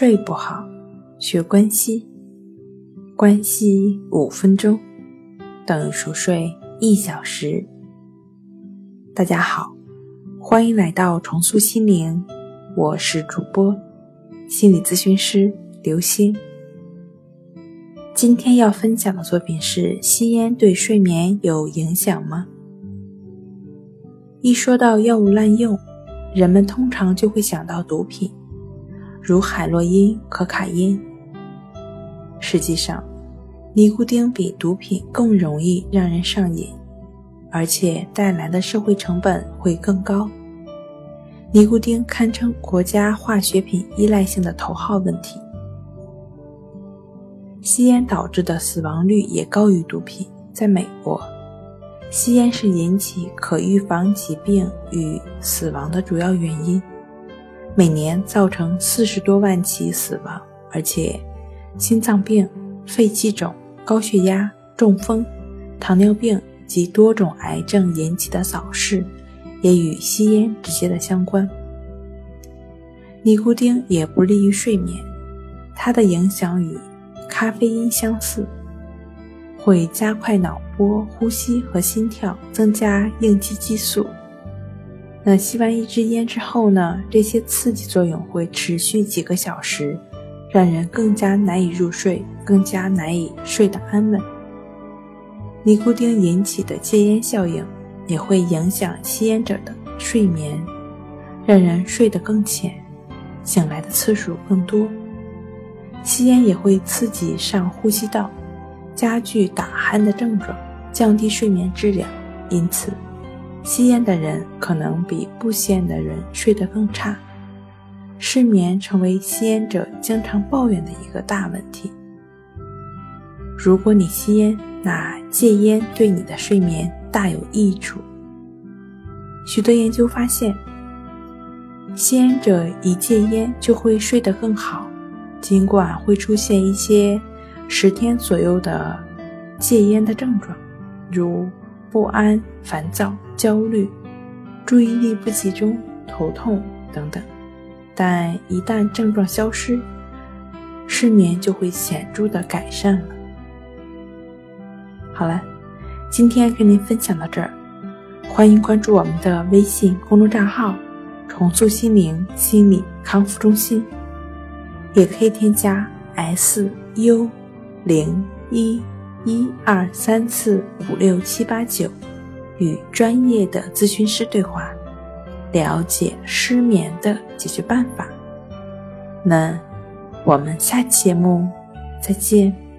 睡不好，学关系，关系五分钟等于熟睡一小时。大家好，欢迎来到重塑心灵，我是主播心理咨询师刘星。今天要分享的作品是：吸烟对睡眠有影响吗？一说到药物滥用，人们通常就会想到毒品。如海洛因、可卡因。实际上，尼古丁比毒品更容易让人上瘾，而且带来的社会成本会更高。尼古丁堪称国家化学品依赖性的头号问题。吸烟导致的死亡率也高于毒品。在美国，吸烟是引起可预防疾病与死亡的主要原因。每年造成四十多万起死亡，而且心脏病、肺气肿、高血压、中风、糖尿病及多种癌症引起的早逝，也与吸烟直接的相关。尼古丁也不利于睡眠，它的影响与咖啡因相似，会加快脑波、呼吸和心跳，增加应激激素。那吸完一支烟之后呢？这些刺激作用会持续几个小时，让人更加难以入睡，更加难以睡得安稳。尼古丁引起的戒烟效应也会影响吸烟者的睡眠，让人睡得更浅，醒来的次数更多。吸烟也会刺激上呼吸道，加剧打鼾的症状，降低睡眠质量，因此。吸烟的人可能比不吸烟的人睡得更差，失眠成为吸烟者经常抱怨的一个大问题。如果你吸烟，那戒烟对你的睡眠大有益处。许多研究发现，吸烟者一戒烟就会睡得更好，尽管会出现一些十天左右的戒烟的症状，如。不安、烦躁、焦虑、注意力不集中、头痛等等，但一旦症状消失，失眠就会显著的改善了。好了，今天跟您分享到这儿，欢迎关注我们的微信公众账号“重塑心灵心理康复中心”，也可以添加 “s u 零一”。一二三四五六七八九，与专业的咨询师对话，了解失眠的解决办法。那我们下期节目再见。